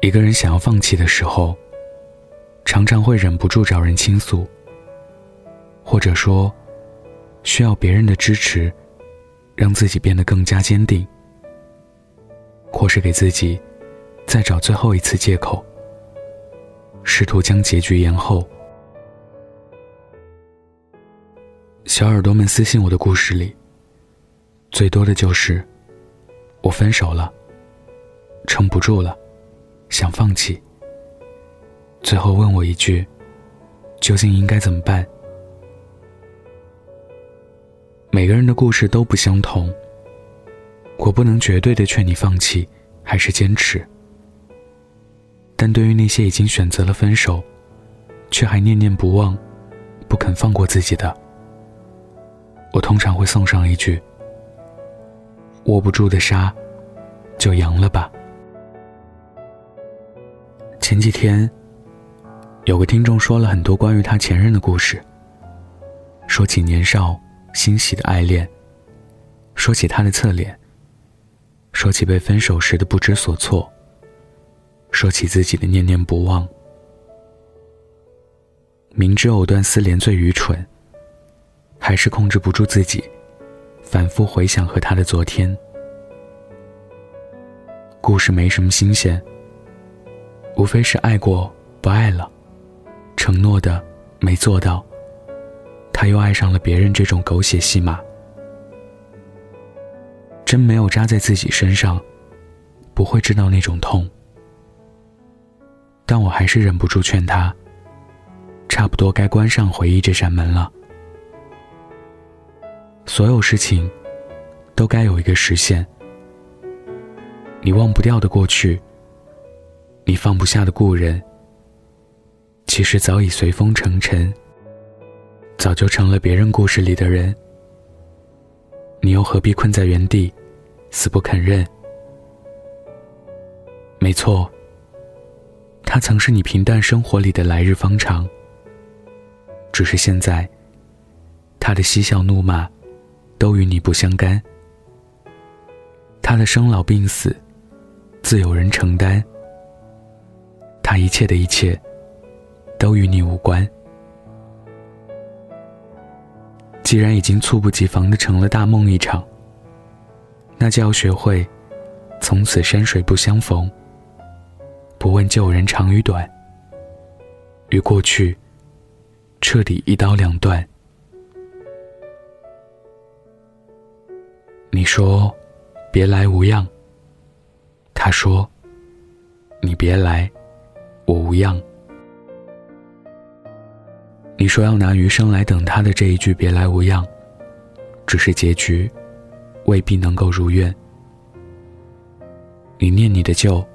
一个人想要放弃的时候，常常会忍不住找人倾诉，或者说，需要别人的支持，让自己变得更加坚定，或是给自己再找最后一次借口，试图将结局延后。小耳朵们私信我的故事里，最多的就是我分手了，撑不住了。想放弃，最后问我一句：“究竟应该怎么办？”每个人的故事都不相同，我不能绝对的劝你放弃，还是坚持。但对于那些已经选择了分手，却还念念不忘、不肯放过自己的，我通常会送上一句：“握不住的沙，就扬了吧。”前几天，有个听众说了很多关于他前任的故事。说起年少欣喜的爱恋，说起他的侧脸，说起被分手时的不知所措，说起自己的念念不忘。明知藕断丝连最愚蠢，还是控制不住自己，反复回想和他的昨天。故事没什么新鲜。无非是爱过不爱了，承诺的没做到，他又爱上了别人这种狗血戏码。针没有扎在自己身上，不会知道那种痛。但我还是忍不住劝他，差不多该关上回忆这扇门了。所有事情，都该有一个实现。你忘不掉的过去。你放不下的故人，其实早已随风成尘，早就成了别人故事里的人。你又何必困在原地，死不肯认？没错，他曾是你平淡生活里的来日方长。只是现在，他的嬉笑怒骂，都与你不相干。他的生老病死，自有人承担。他一切的一切，都与你无关。既然已经猝不及防的成了大梦一场，那就要学会，从此山水不相逢。不问旧人长与短，与过去，彻底一刀两断。你说，别来无恙。他说，你别来。我无恙。你说要拿余生来等他的这一句“别来无恙”，只是结局，未必能够如愿。你念你的旧，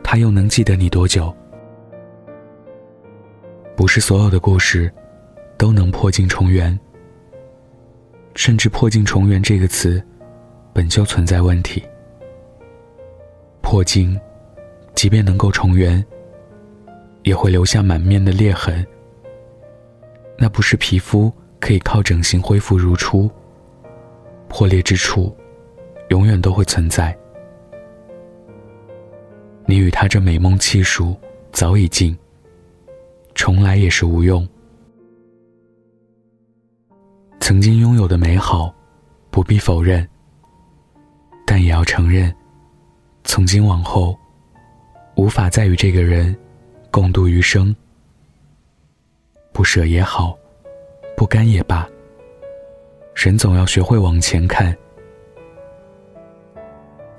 他又能记得你多久？不是所有的故事，都能破镜重圆。甚至“破镜重圆”这个词，本就存在问题。破镜，即便能够重圆。也会留下满面的裂痕。那不是皮肤可以靠整形恢复如初。破裂之处，永远都会存在。你与他这美梦气数早已尽，重来也是无用。曾经拥有的美好，不必否认，但也要承认，从今往后，无法再与这个人。共度余生，不舍也好，不甘也罢。人总要学会往前看。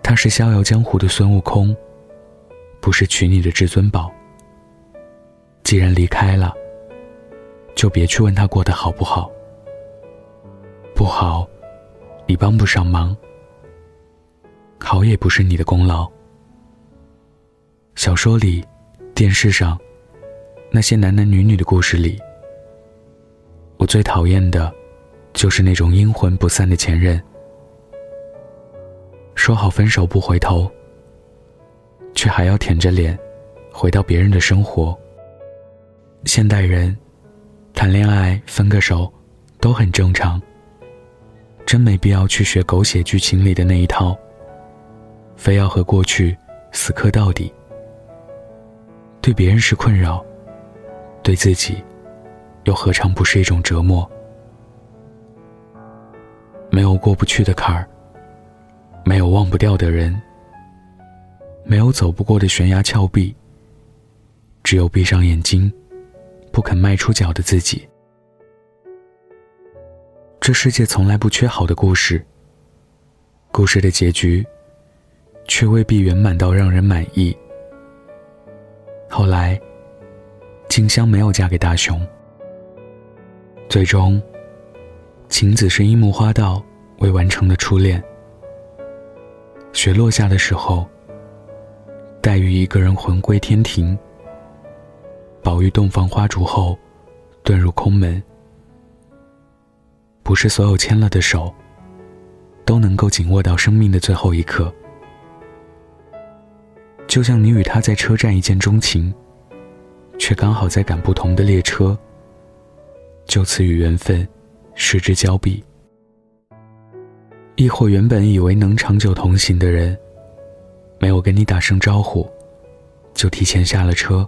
他是逍遥江湖的孙悟空，不是娶你的至尊宝。既然离开了，就别去问他过得好不好。不好，你帮不上忙；好也不是你的功劳。小说里。电视上，那些男男女女的故事里，我最讨厌的，就是那种阴魂不散的前任。说好分手不回头，却还要舔着脸，回到别人的生活。现代人，谈恋爱分个手，都很正常。真没必要去学狗血剧情里的那一套，非要和过去死磕到底。对别人是困扰，对自己又何尝不是一种折磨？没有过不去的坎儿，没有忘不掉的人，没有走不过的悬崖峭壁，只有闭上眼睛，不肯迈出脚的自己。这世界从来不缺好的故事，故事的结局却未必圆满到让人满意。后来，静香没有嫁给大雄，最终。晴子是樱木花道未完成的初恋。雪落下的时候，黛玉一个人魂归天庭。宝玉洞房花烛后，遁入空门。不是所有牵了的手，都能够紧握到生命的最后一刻。就像你与他在车站一见钟情，却刚好在赶不同的列车，就此与缘分。失之交臂，亦或原本以为能长久同行的人，没有跟你打声招呼，就提前下了车。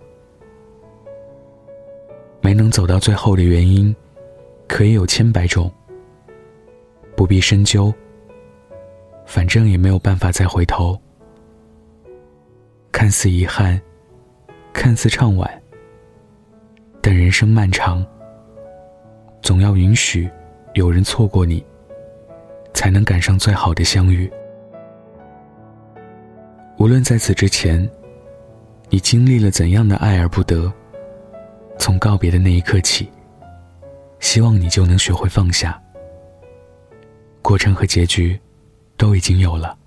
没能走到最后的原因，可以有千百种，不必深究。反正也没有办法再回头。看似遗憾，看似怅惋，但人生漫长，总要允许。有人错过你，才能赶上最好的相遇。无论在此之前，你经历了怎样的爱而不得，从告别的那一刻起，希望你就能学会放下。过程和结局都已经有了，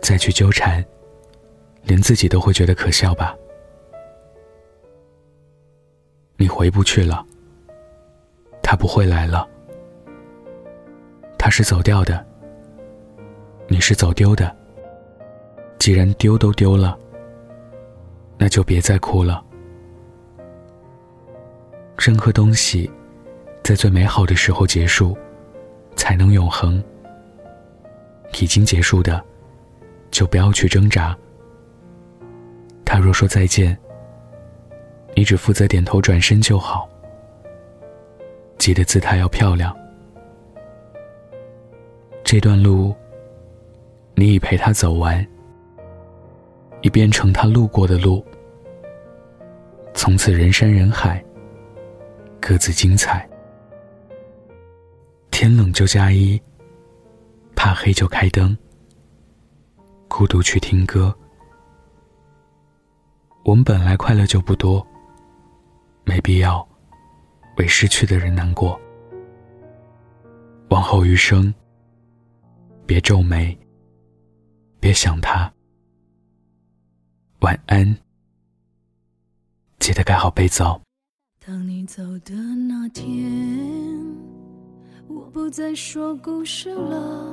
再去纠缠，连自己都会觉得可笑吧。你回不去了，他不会来了。他是走掉的，你是走丢的。既然丢都丢了，那就别再哭了。任何东西，在最美好的时候结束，才能永恒。已经结束的，就不要去挣扎。他若说再见，你只负责点头转身就好。记得姿态要漂亮。这段路，你已陪他走完，已变成他路过的路。从此人山人海，各自精彩。天冷就加衣，怕黑就开灯，孤独去听歌。我们本来快乐就不多，没必要为失去的人难过。往后余生。别皱眉，别想他。晚安，记得盖好被子哦。当你走的那天，我不再说故事了，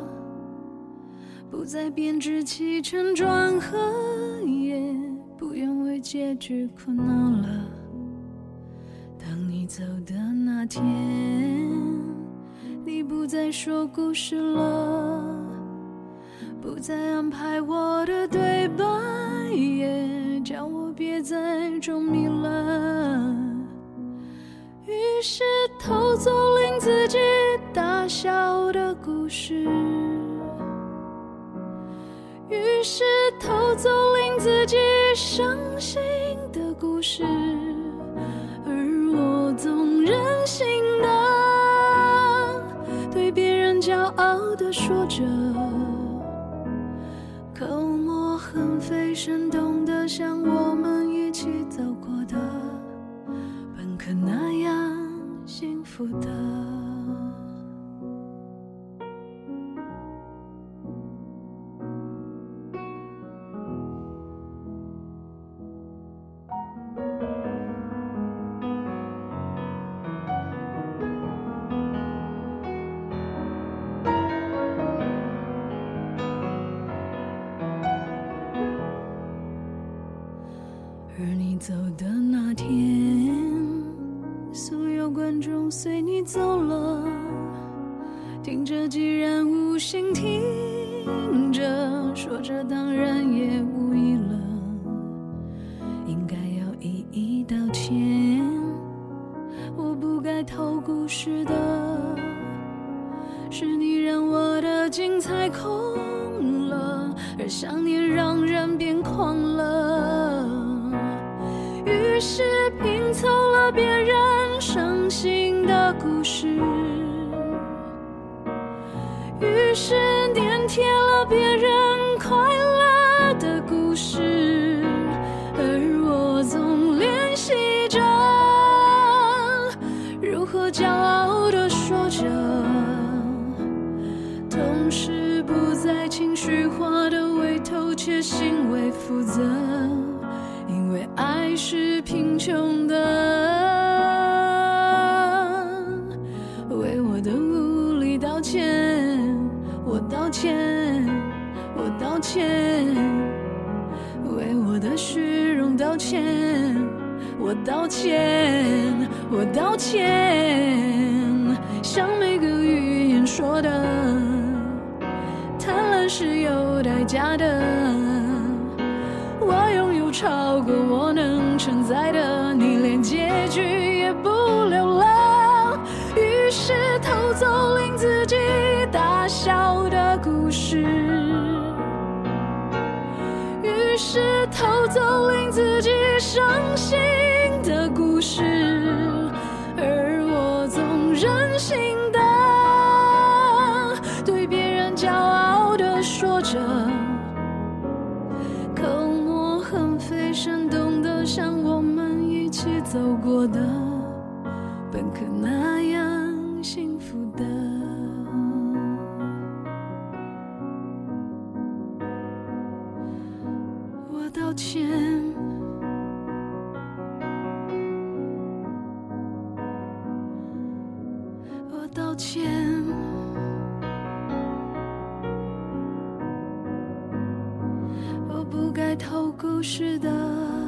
不再编织起承转合，也不用为结局苦恼了。当你走的那天，你不再说故事了。不再安排我的对白，也叫我别再中迷了。于是偷走令自己大笑的故事，于是偷走令自己伤心的故事，而我总任性的对别人骄傲的说着。口沫横飞，生动的像我们随你走了听着既然无心听着说着当然也无意了。应该要一一道歉我不该偷故事的是你让我的精彩空了而想念让是粘贴了别人快乐的故事，而我总练习着如何骄傲的说着，同时不再情绪化的为偷窃行为负责。因为爱是贫穷歉，我道歉，我道歉，像每个语言说的，贪婪是有代价的。我拥有超过我能承载的，你连结局也不留了。于是偷走令自己大笑的故事，于是偷走令自本可那样幸福的。我道歉。我道歉。我不该偷故事的。